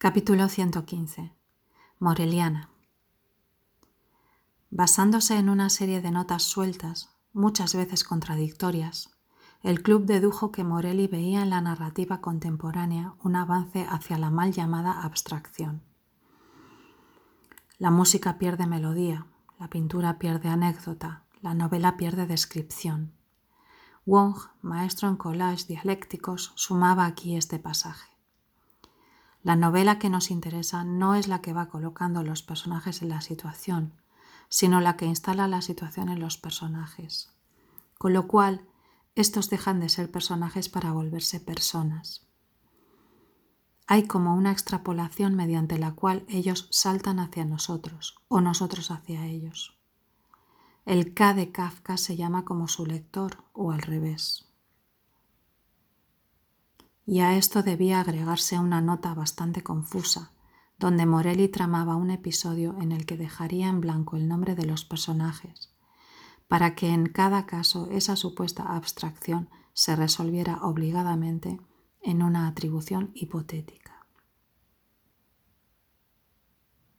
Capítulo 115. Moreliana. Basándose en una serie de notas sueltas, muchas veces contradictorias, el club dedujo que Morelli veía en la narrativa contemporánea un avance hacia la mal llamada abstracción. La música pierde melodía, la pintura pierde anécdota, la novela pierde descripción. Wong, maestro en collage dialécticos, sumaba aquí este pasaje. La novela que nos interesa no es la que va colocando los personajes en la situación, sino la que instala la situación en los personajes. Con lo cual, estos dejan de ser personajes para volverse personas. Hay como una extrapolación mediante la cual ellos saltan hacia nosotros o nosotros hacia ellos. El K de Kafka se llama como su lector o al revés y a esto debía agregarse una nota bastante confusa, donde Morelli tramaba un episodio en el que dejaría en blanco el nombre de los personajes, para que en cada caso esa supuesta abstracción se resolviera obligadamente en una atribución hipotética.